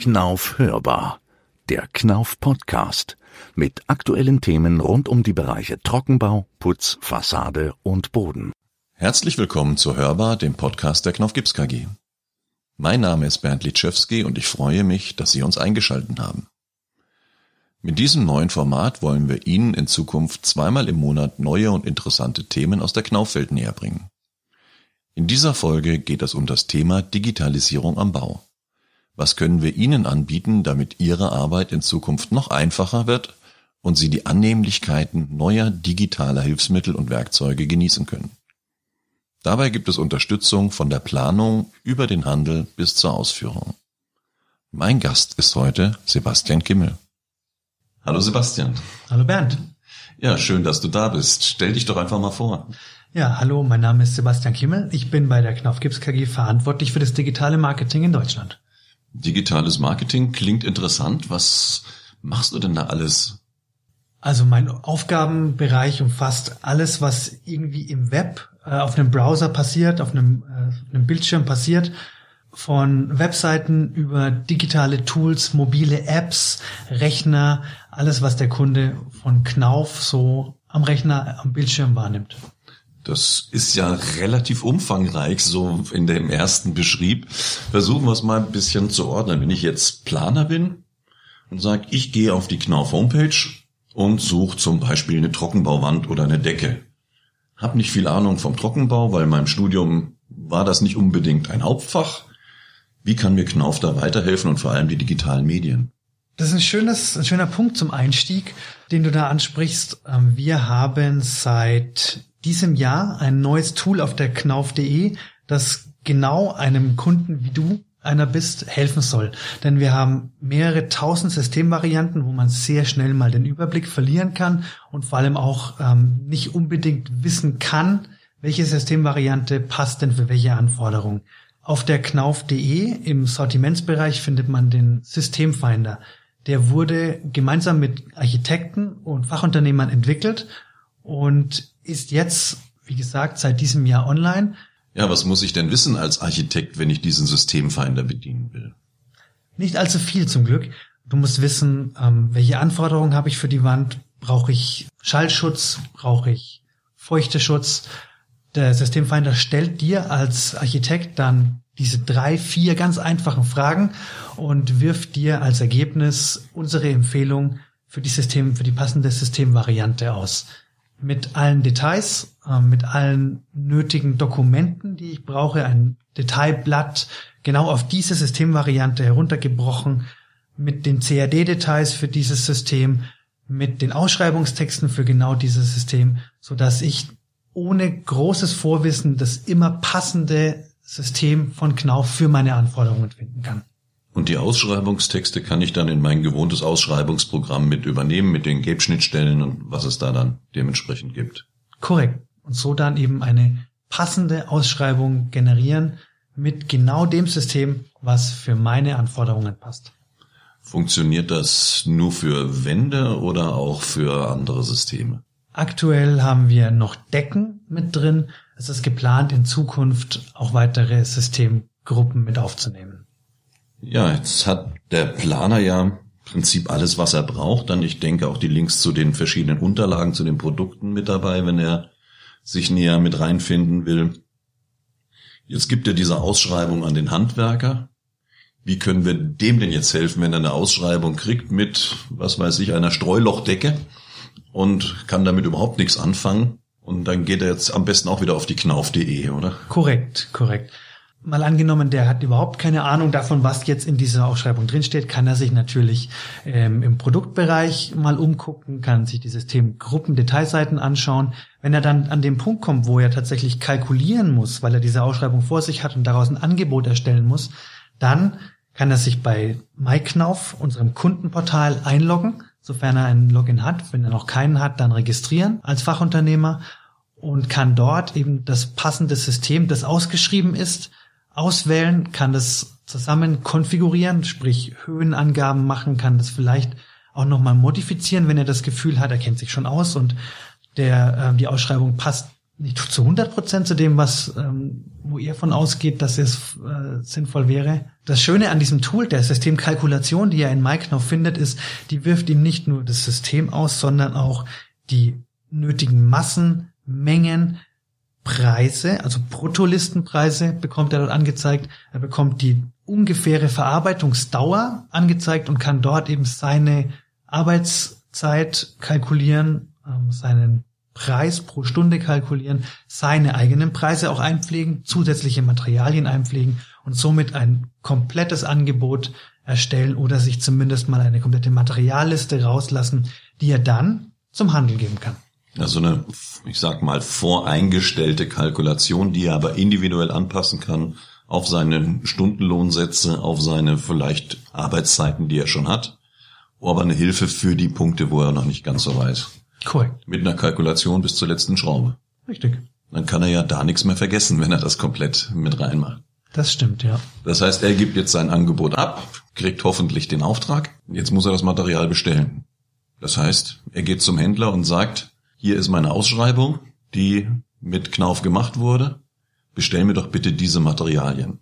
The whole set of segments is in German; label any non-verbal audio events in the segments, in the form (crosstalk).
Knauf hörbar. Der Knauf Podcast mit aktuellen Themen rund um die Bereiche Trockenbau, Putz, Fassade und Boden. Herzlich willkommen zu Hörbar, dem Podcast der Knauf Gips KG. Mein Name ist Bernd Litschewski und ich freue mich, dass Sie uns eingeschaltet haben. Mit diesem neuen Format wollen wir Ihnen in Zukunft zweimal im Monat neue und interessante Themen aus der Knaufwelt näher bringen. In dieser Folge geht es um das Thema Digitalisierung am Bau. Was können wir Ihnen anbieten, damit Ihre Arbeit in Zukunft noch einfacher wird und Sie die Annehmlichkeiten neuer digitaler Hilfsmittel und Werkzeuge genießen können? Dabei gibt es Unterstützung von der Planung über den Handel bis zur Ausführung. Mein Gast ist heute Sebastian Kimmel. Hallo Sebastian. Hallo Bernd. Ja, schön, dass du da bist. Stell dich doch einfach mal vor. Ja, hallo, mein Name ist Sebastian Kimmel. Ich bin bei der Knauf Gips KG verantwortlich für das digitale Marketing in Deutschland. Digitales Marketing klingt interessant. Was machst du denn da alles? Also mein Aufgabenbereich umfasst alles, was irgendwie im Web, äh, auf einem Browser passiert, auf einem, äh, auf einem Bildschirm passiert. Von Webseiten über digitale Tools, mobile Apps, Rechner, alles, was der Kunde von Knauf so am Rechner, am Bildschirm wahrnimmt. Das ist ja relativ umfangreich, so in dem ersten Beschrieb. Versuchen wir es mal ein bisschen zu ordnen. Wenn ich jetzt Planer bin und sage, ich gehe auf die Knauf Homepage und suche zum Beispiel eine Trockenbauwand oder eine Decke. Hab nicht viel Ahnung vom Trockenbau, weil in meinem Studium war das nicht unbedingt ein Hauptfach. Wie kann mir Knauf da weiterhelfen und vor allem die digitalen Medien? Das ist ein, schönes, ein schöner Punkt zum Einstieg, den du da ansprichst. Ähm, wir haben seit diesem Jahr ein neues Tool auf der knauf.de, das genau einem Kunden wie du einer bist, helfen soll. Denn wir haben mehrere tausend Systemvarianten, wo man sehr schnell mal den Überblick verlieren kann und vor allem auch ähm, nicht unbedingt wissen kann, welche Systemvariante passt denn für welche Anforderung. Auf der knauf.de im Sortimentsbereich findet man den Systemfinder. Der wurde gemeinsam mit Architekten und Fachunternehmern entwickelt und ist jetzt, wie gesagt, seit diesem Jahr online. Ja, was muss ich denn wissen als Architekt, wenn ich diesen Systemfinder bedienen will? Nicht allzu viel zum Glück. Du musst wissen, ähm, welche Anforderungen habe ich für die Wand? Brauche ich Schallschutz? Brauche ich Feuchteschutz? Der Systemfinder stellt dir als Architekt dann diese drei, vier ganz einfachen Fragen und wirft dir als Ergebnis unsere Empfehlung für die System, für die passende Systemvariante aus mit allen Details, äh, mit allen nötigen Dokumenten, die ich brauche, ein Detailblatt genau auf diese Systemvariante heruntergebrochen, mit den CAD-Details für dieses System, mit den Ausschreibungstexten für genau dieses System, so dass ich ohne großes Vorwissen das immer passende System von Knauf für meine Anforderungen finden kann. Und die Ausschreibungstexte kann ich dann in mein gewohntes Ausschreibungsprogramm mit übernehmen, mit den Gap-Schnittstellen und was es da dann dementsprechend gibt. Korrekt. Und so dann eben eine passende Ausschreibung generieren mit genau dem System, was für meine Anforderungen passt. Funktioniert das nur für Wände oder auch für andere Systeme? Aktuell haben wir noch Decken mit drin. Es ist geplant, in Zukunft auch weitere Systemgruppen mit aufzunehmen. Ja, jetzt hat der Planer ja im Prinzip alles, was er braucht. Dann, ich denke, auch die Links zu den verschiedenen Unterlagen, zu den Produkten mit dabei, wenn er sich näher mit reinfinden will. Jetzt gibt er diese Ausschreibung an den Handwerker. Wie können wir dem denn jetzt helfen, wenn er eine Ausschreibung kriegt mit, was weiß ich, einer Streulochdecke und kann damit überhaupt nichts anfangen? Und dann geht er jetzt am besten auch wieder auf die knauf.de, oder? Korrekt, korrekt mal angenommen, der hat überhaupt keine Ahnung davon, was jetzt in dieser Ausschreibung drinsteht, kann er sich natürlich ähm, im Produktbereich mal umgucken, kann sich die Systemgruppen, Detailseiten anschauen. Wenn er dann an den Punkt kommt, wo er tatsächlich kalkulieren muss, weil er diese Ausschreibung vor sich hat und daraus ein Angebot erstellen muss, dann kann er sich bei MyKnauf, unserem Kundenportal, einloggen, sofern er einen Login hat. Wenn er noch keinen hat, dann registrieren als Fachunternehmer und kann dort eben das passende System, das ausgeschrieben ist, auswählen, kann das zusammen konfigurieren, sprich Höhenangaben machen, kann das vielleicht auch nochmal modifizieren, wenn er das Gefühl hat, er kennt sich schon aus und der, äh, die Ausschreibung passt nicht zu 100 Prozent zu dem, was ähm, wo ihr von ausgeht, dass es äh, sinnvoll wäre. Das Schöne an diesem Tool, der Systemkalkulation, die er in MyKnopf findet, ist, die wirft ihm nicht nur das System aus, sondern auch die nötigen Massen, Mengen, Preise, also Bruttolistenpreise bekommt er dort angezeigt. Er bekommt die ungefähre Verarbeitungsdauer angezeigt und kann dort eben seine Arbeitszeit kalkulieren, ähm, seinen Preis pro Stunde kalkulieren, seine eigenen Preise auch einpflegen, zusätzliche Materialien einpflegen und somit ein komplettes Angebot erstellen oder sich zumindest mal eine komplette Materialliste rauslassen, die er dann zum Handel geben kann. Also eine, ich sag mal, voreingestellte Kalkulation, die er aber individuell anpassen kann auf seine Stundenlohnsätze, auf seine vielleicht Arbeitszeiten, die er schon hat, aber eine Hilfe für die Punkte, wo er noch nicht ganz so weiß. Korrekt. Mit einer Kalkulation bis zur letzten Schraube. Richtig. Dann kann er ja da nichts mehr vergessen, wenn er das komplett mit reinmacht. Das stimmt, ja. Das heißt, er gibt jetzt sein Angebot ab, kriegt hoffentlich den Auftrag. Jetzt muss er das Material bestellen. Das heißt, er geht zum Händler und sagt, hier ist meine Ausschreibung, die mit Knauf gemacht wurde. Bestell mir doch bitte diese Materialien.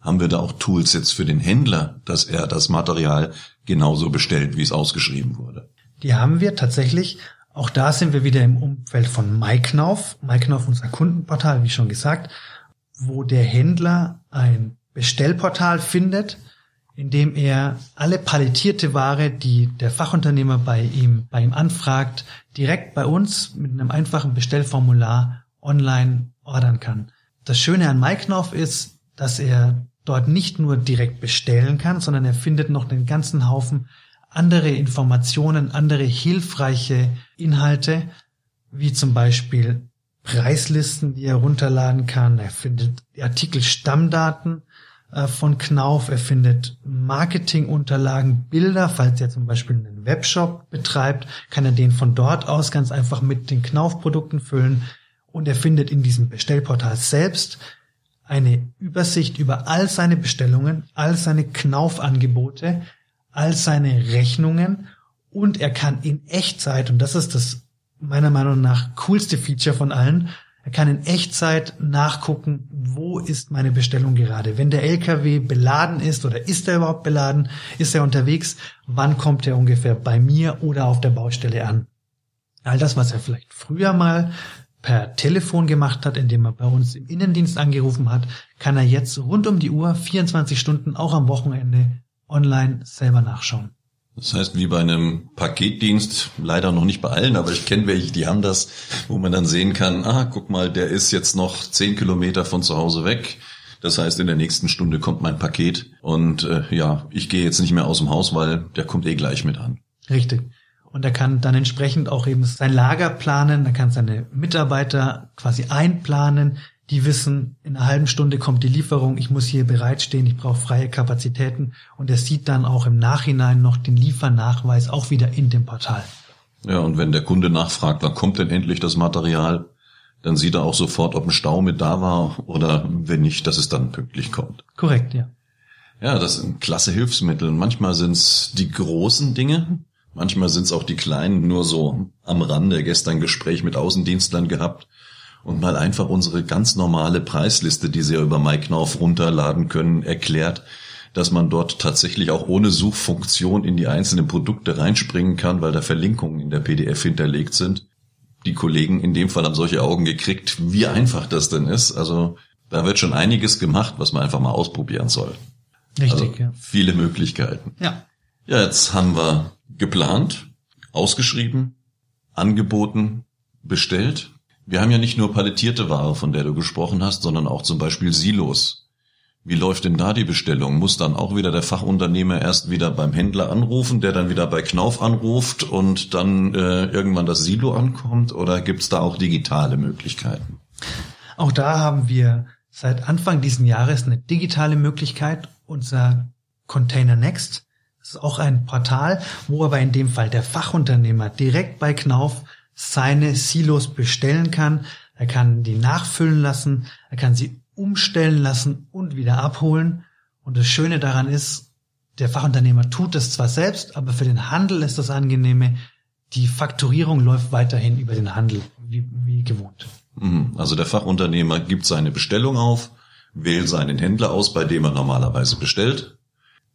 Haben wir da auch Tools jetzt für den Händler, dass er das Material genauso bestellt, wie es ausgeschrieben wurde? Die haben wir tatsächlich. Auch da sind wir wieder im Umfeld von MyKnauf. MyKnauf, unser Kundenportal, wie schon gesagt, wo der Händler ein Bestellportal findet, in dem er alle palettierte Ware, die der Fachunternehmer bei ihm, bei ihm anfragt, direkt bei uns mit einem einfachen Bestellformular online ordern kann. Das Schöne an MyKnauf ist, dass er dort nicht nur direkt bestellen kann, sondern er findet noch den ganzen Haufen andere Informationen, andere hilfreiche Inhalte, wie zum Beispiel Preislisten, die er runterladen kann. Er findet Artikel Stammdaten äh, von Knauf. Er findet Marketingunterlagen, Bilder. Falls er zum Beispiel einen Webshop betreibt, kann er den von dort aus ganz einfach mit den Knauf-Produkten füllen. Und er findet in diesem Bestellportal selbst eine Übersicht über all seine Bestellungen, all seine Knauf-Angebote, all seine Rechnungen und er kann in Echtzeit, und das ist das meiner Meinung nach coolste Feature von allen, er kann in Echtzeit nachgucken, wo ist meine Bestellung gerade. Wenn der LKW beladen ist oder ist er überhaupt beladen, ist er unterwegs, wann kommt er ungefähr bei mir oder auf der Baustelle an. All das, was er vielleicht früher mal per Telefon gemacht hat, indem er bei uns im Innendienst angerufen hat, kann er jetzt rund um die Uhr, 24 Stunden, auch am Wochenende online selber nachschauen. Das heißt, wie bei einem Paketdienst, leider noch nicht bei allen, aber ich kenne welche, die haben das, wo man dann sehen kann, ah, guck mal, der ist jetzt noch zehn Kilometer von zu Hause weg. Das heißt, in der nächsten Stunde kommt mein Paket und äh, ja, ich gehe jetzt nicht mehr aus dem Haus, weil der kommt eh gleich mit an. Richtig. Und er kann dann entsprechend auch eben sein Lager planen, er kann seine Mitarbeiter quasi einplanen, die wissen, in einer halben Stunde kommt die Lieferung, ich muss hier bereitstehen, ich brauche freie Kapazitäten und er sieht dann auch im Nachhinein noch den Liefernachweis auch wieder in dem Portal. Ja, und wenn der Kunde nachfragt, wann kommt denn endlich das Material, dann sieht er auch sofort, ob ein Stau mit da war oder wenn nicht, dass es dann pünktlich kommt. Korrekt, ja. Ja, das sind klasse Hilfsmittel. Manchmal sind es die großen Dinge, manchmal sind es auch die kleinen, nur so am Rande. Gestern Gespräch mit Außendienstlern gehabt und mal einfach unsere ganz normale Preisliste, die Sie ja über MyKnauf runterladen können, erklärt, dass man dort tatsächlich auch ohne Suchfunktion in die einzelnen Produkte reinspringen kann, weil da Verlinkungen in der PDF hinterlegt sind. Die Kollegen in dem Fall haben solche Augen gekriegt, wie einfach das denn ist. Also da wird schon einiges gemacht, was man einfach mal ausprobieren soll. Richtig, also, ja. Viele Möglichkeiten. Ja. Ja, jetzt haben wir geplant, ausgeschrieben, angeboten, bestellt. Wir haben ja nicht nur palettierte Ware, von der du gesprochen hast, sondern auch zum Beispiel Silos. Wie läuft denn da die Bestellung? Muss dann auch wieder der Fachunternehmer erst wieder beim Händler anrufen, der dann wieder bei Knauf anruft und dann äh, irgendwann das Silo ankommt? Oder gibt's da auch digitale Möglichkeiten? Auch da haben wir seit Anfang diesen Jahres eine digitale Möglichkeit. Unser Container Next das ist auch ein Portal, wo aber in dem Fall der Fachunternehmer direkt bei Knauf seine Silos bestellen kann. Er kann die nachfüllen lassen, er kann sie umstellen lassen und wieder abholen. Und das Schöne daran ist, der Fachunternehmer tut es zwar selbst, aber für den Handel ist das angenehme. Die Fakturierung läuft weiterhin über den Handel, wie, wie gewohnt. Mhm. Also der Fachunternehmer gibt seine Bestellung auf, wählt seinen Händler aus, bei dem er normalerweise bestellt.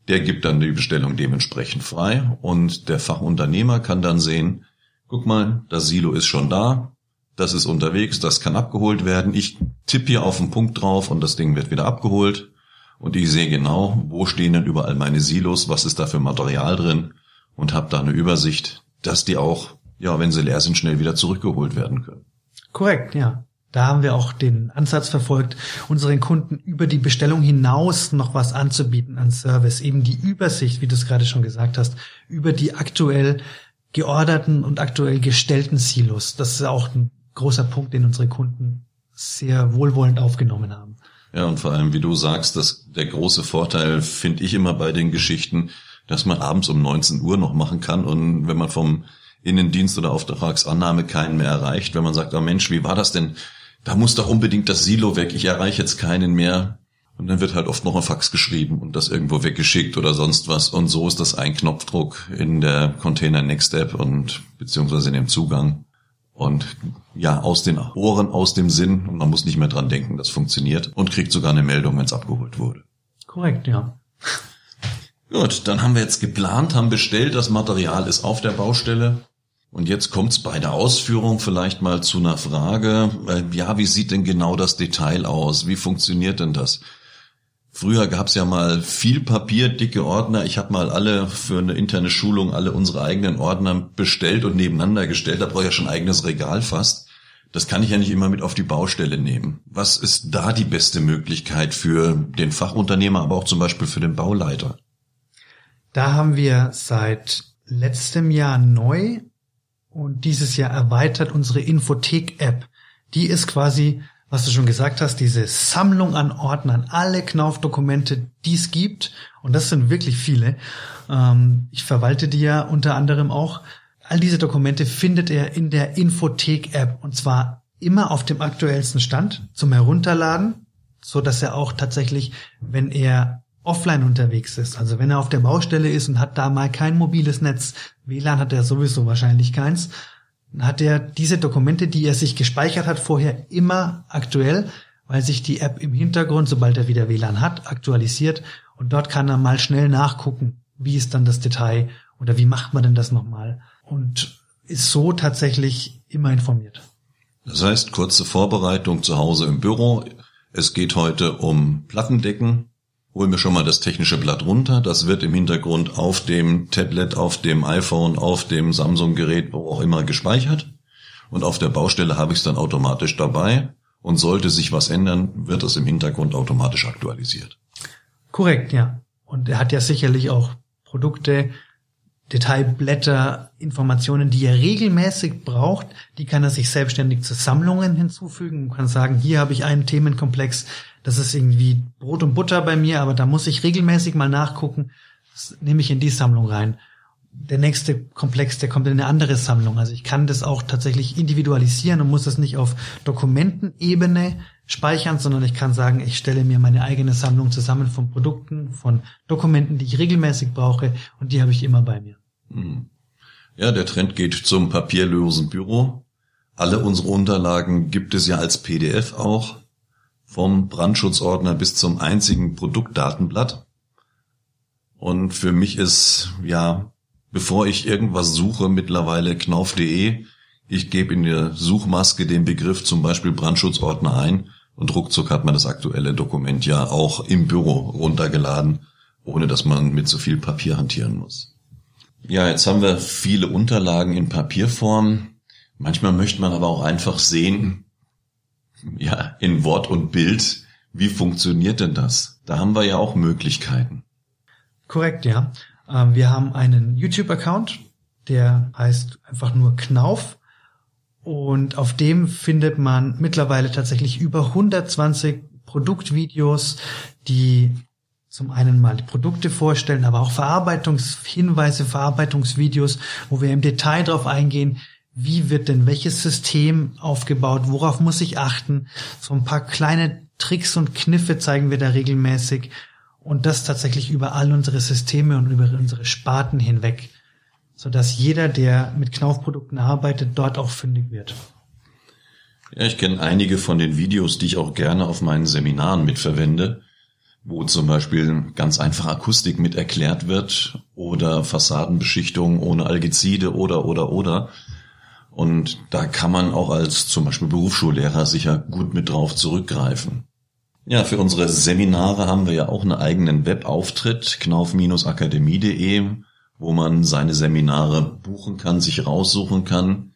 Der gibt dann die Bestellung dementsprechend frei und der Fachunternehmer kann dann sehen, guck mal, das Silo ist schon da, das ist unterwegs, das kann abgeholt werden. Ich tippe hier auf den Punkt drauf und das Ding wird wieder abgeholt. Und ich sehe genau, wo stehen denn überall meine Silos, was ist da für Material drin und habe da eine Übersicht, dass die auch, ja, wenn sie leer sind, schnell wieder zurückgeholt werden können. Korrekt, ja. Da haben wir auch den Ansatz verfolgt, unseren Kunden über die Bestellung hinaus noch was anzubieten an Service, eben die Übersicht, wie du es gerade schon gesagt hast, über die aktuell georderten und aktuell gestellten Silos. Das ist auch ein großer Punkt, den unsere Kunden sehr wohlwollend aufgenommen haben. Ja, und vor allem, wie du sagst, dass der große Vorteil finde ich immer bei den Geschichten, dass man abends um 19 Uhr noch machen kann und wenn man vom Innendienst oder Auftragsannahme keinen mehr erreicht, wenn man sagt, oh Mensch, wie war das denn? Da muss doch unbedingt das Silo weg, ich erreiche jetzt keinen mehr. Und dann wird halt oft noch ein Fax geschrieben und das irgendwo weggeschickt oder sonst was. Und so ist das ein Knopfdruck in der Container Next App und beziehungsweise in dem Zugang. Und ja, aus den Ohren, aus dem Sinn. Und man muss nicht mehr dran denken, das funktioniert. Und kriegt sogar eine Meldung, wenn es abgeholt wurde. Korrekt, ja. (laughs) Gut, dann haben wir jetzt geplant, haben bestellt, das Material ist auf der Baustelle. Und jetzt kommt's bei der Ausführung vielleicht mal zu einer Frage. Äh, ja, wie sieht denn genau das Detail aus? Wie funktioniert denn das? Früher gab's ja mal viel Papier, dicke Ordner. Ich habe mal alle für eine interne Schulung alle unsere eigenen Ordner bestellt und nebeneinander gestellt. Da brauche ich ja schon ein eigenes Regal fast. Das kann ich ja nicht immer mit auf die Baustelle nehmen. Was ist da die beste Möglichkeit für den Fachunternehmer, aber auch zum Beispiel für den Bauleiter? Da haben wir seit letztem Jahr neu und dieses Jahr erweitert unsere Infothek-App. Die ist quasi, was du schon gesagt hast, diese Sammlung an Ordnern, alle Knauf-Dokumente, die es gibt. Und das sind wirklich viele. Ähm, ich verwalte die ja unter anderem auch. All diese Dokumente findet er in der Infothek-App und zwar immer auf dem aktuellsten Stand zum Herunterladen, so dass er auch tatsächlich, wenn er offline unterwegs ist, also wenn er auf der Baustelle ist und hat da mal kein mobiles Netz, WLAN hat er sowieso wahrscheinlich keins, hat er diese Dokumente, die er sich gespeichert hat, vorher immer aktuell, weil sich die App im Hintergrund, sobald er wieder WLAN hat, aktualisiert und dort kann er mal schnell nachgucken, wie ist dann das Detail oder wie macht man denn das nochmal und ist so tatsächlich immer informiert. Das heißt, kurze Vorbereitung zu Hause im Büro. Es geht heute um Plattendecken, holen wir schon mal das technische Blatt runter. Das wird im Hintergrund auf dem Tablet, auf dem iPhone, auf dem Samsung-Gerät, wo auch immer gespeichert. Und auf der Baustelle habe ich es dann automatisch dabei. Und sollte sich was ändern, wird es im Hintergrund automatisch aktualisiert. Korrekt, ja. Und er hat ja sicherlich auch Produkte, Detailblätter, Informationen, die er regelmäßig braucht, die kann er sich selbstständig zu Sammlungen hinzufügen und kann sagen, hier habe ich einen Themenkomplex, das ist irgendwie Brot und Butter bei mir, aber da muss ich regelmäßig mal nachgucken, das nehme ich in die Sammlung rein. Der nächste Komplex, der kommt in eine andere Sammlung. Also ich kann das auch tatsächlich individualisieren und muss das nicht auf Dokumentenebene speichern, sondern ich kann sagen, ich stelle mir meine eigene Sammlung zusammen von Produkten, von Dokumenten, die ich regelmäßig brauche und die habe ich immer bei mir. Hm. Ja, der Trend geht zum papierlosen Büro. Alle unsere Unterlagen gibt es ja als PDF auch vom Brandschutzordner bis zum einzigen Produktdatenblatt. Und für mich ist, ja, bevor ich irgendwas suche, mittlerweile knauf.de, ich gebe in der Suchmaske den Begriff zum Beispiel Brandschutzordner ein und ruckzuck hat man das aktuelle Dokument ja auch im Büro runtergeladen, ohne dass man mit so viel Papier hantieren muss. Ja, jetzt haben wir viele Unterlagen in Papierform. Manchmal möchte man aber auch einfach sehen, ja, in Wort und Bild. Wie funktioniert denn das? Da haben wir ja auch Möglichkeiten. Korrekt, ja. Ähm, wir haben einen YouTube-Account, der heißt einfach nur Knauf. Und auf dem findet man mittlerweile tatsächlich über 120 Produktvideos, die zum einen mal die Produkte vorstellen, aber auch Verarbeitungshinweise, Verarbeitungsvideos, wo wir im Detail darauf eingehen, wie wird denn welches System aufgebaut, worauf muss ich achten. So ein paar kleine Tricks und Kniffe zeigen wir da regelmäßig und das tatsächlich über all unsere Systeme und über unsere Sparten hinweg, so dass jeder, der mit Knaufprodukten arbeitet, dort auch fündig wird. Ja, ich kenne einige von den Videos, die ich auch gerne auf meinen Seminaren mitverwende, wo zum Beispiel ganz einfach Akustik mit erklärt wird oder Fassadenbeschichtung ohne Algezide oder oder oder. Und da kann man auch als zum Beispiel Berufsschullehrer sicher gut mit drauf zurückgreifen. Ja, für unsere Seminare haben wir ja auch einen eigenen Webauftritt, knauf-akademie.de, wo man seine Seminare buchen kann, sich raussuchen kann.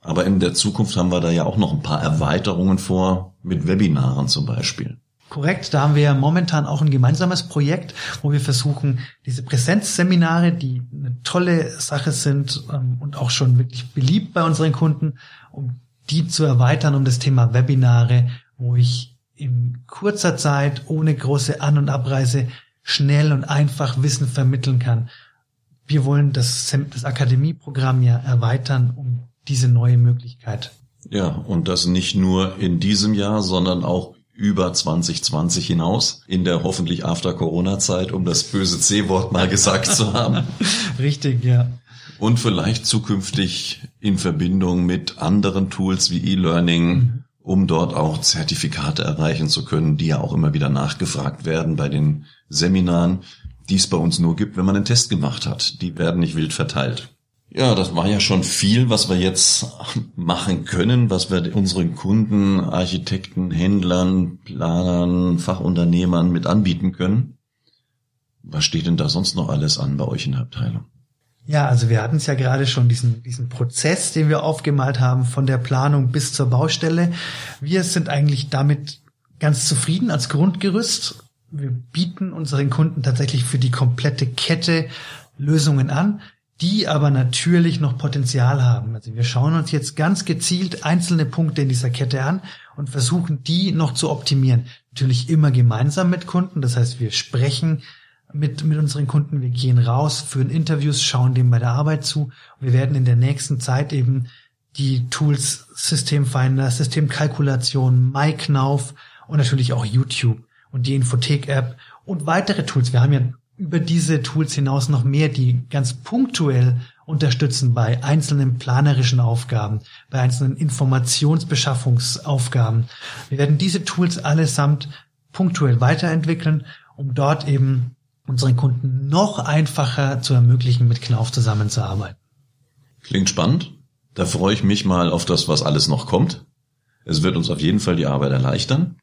Aber in der Zukunft haben wir da ja auch noch ein paar Erweiterungen vor, mit Webinaren zum Beispiel. Korrekt, da haben wir momentan auch ein gemeinsames Projekt, wo wir versuchen, diese Präsenzseminare, die eine tolle Sache sind ähm, und auch schon wirklich beliebt bei unseren Kunden, um die zu erweitern um das Thema Webinare, wo ich in kurzer Zeit ohne große An- und Abreise schnell und einfach Wissen vermitteln kann. Wir wollen das, das Akademieprogramm ja erweitern um diese neue Möglichkeit. Ja, und das nicht nur in diesem Jahr, sondern auch über 2020 hinaus, in der hoffentlich After-Corona-Zeit, um das böse C-Wort mal gesagt zu haben. (laughs) Richtig, ja. Und vielleicht zukünftig in Verbindung mit anderen Tools wie E-Learning, mhm. um dort auch Zertifikate erreichen zu können, die ja auch immer wieder nachgefragt werden bei den Seminaren, die es bei uns nur gibt, wenn man einen Test gemacht hat. Die werden nicht wild verteilt. Ja, das war ja schon viel, was wir jetzt machen können, was wir unseren Kunden, Architekten, Händlern, Planern, Fachunternehmern mit anbieten können. Was steht denn da sonst noch alles an bei euch in der Abteilung? Ja, also wir hatten es ja gerade schon, diesen, diesen Prozess, den wir aufgemalt haben, von der Planung bis zur Baustelle. Wir sind eigentlich damit ganz zufrieden als Grundgerüst. Wir bieten unseren Kunden tatsächlich für die komplette Kette Lösungen an die aber natürlich noch Potenzial haben. Also wir schauen uns jetzt ganz gezielt einzelne Punkte in dieser Kette an und versuchen die noch zu optimieren. Natürlich immer gemeinsam mit Kunden. Das heißt, wir sprechen mit, mit unseren Kunden, wir gehen raus, führen Interviews, schauen dem bei der Arbeit zu. Wir werden in der nächsten Zeit eben die Tools Systemfinder, Systemkalkulation, MyKnauf und natürlich auch YouTube und die Infothek-App und weitere Tools. Wir haben ja über diese Tools hinaus noch mehr, die ganz punktuell unterstützen bei einzelnen planerischen Aufgaben, bei einzelnen Informationsbeschaffungsaufgaben. Wir werden diese Tools allesamt punktuell weiterentwickeln, um dort eben unseren Kunden noch einfacher zu ermöglichen, mit Knauf zusammenzuarbeiten. Klingt spannend. Da freue ich mich mal auf das, was alles noch kommt. Es wird uns auf jeden Fall die Arbeit erleichtern.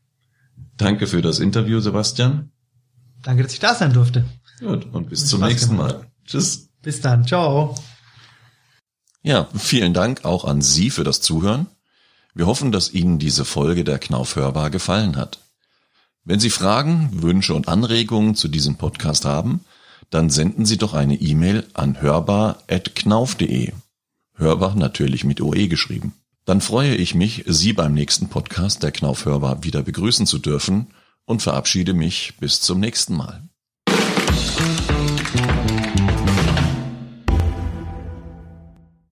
Danke für das Interview, Sebastian. Danke, dass ich da sein durfte. Gut, und bis zum nächsten Mal. Tschüss. Bis dann. Ciao. Ja, vielen Dank auch an Sie für das Zuhören. Wir hoffen, dass Ihnen diese Folge der Knauf hörbar gefallen hat. Wenn Sie Fragen, Wünsche und Anregungen zu diesem Podcast haben, dann senden Sie doch eine E-Mail an hörbar.knauf.de. Hörbar natürlich mit OE geschrieben. Dann freue ich mich, Sie beim nächsten Podcast der Knauf hörbar wieder begrüßen zu dürfen und verabschiede mich bis zum nächsten Mal.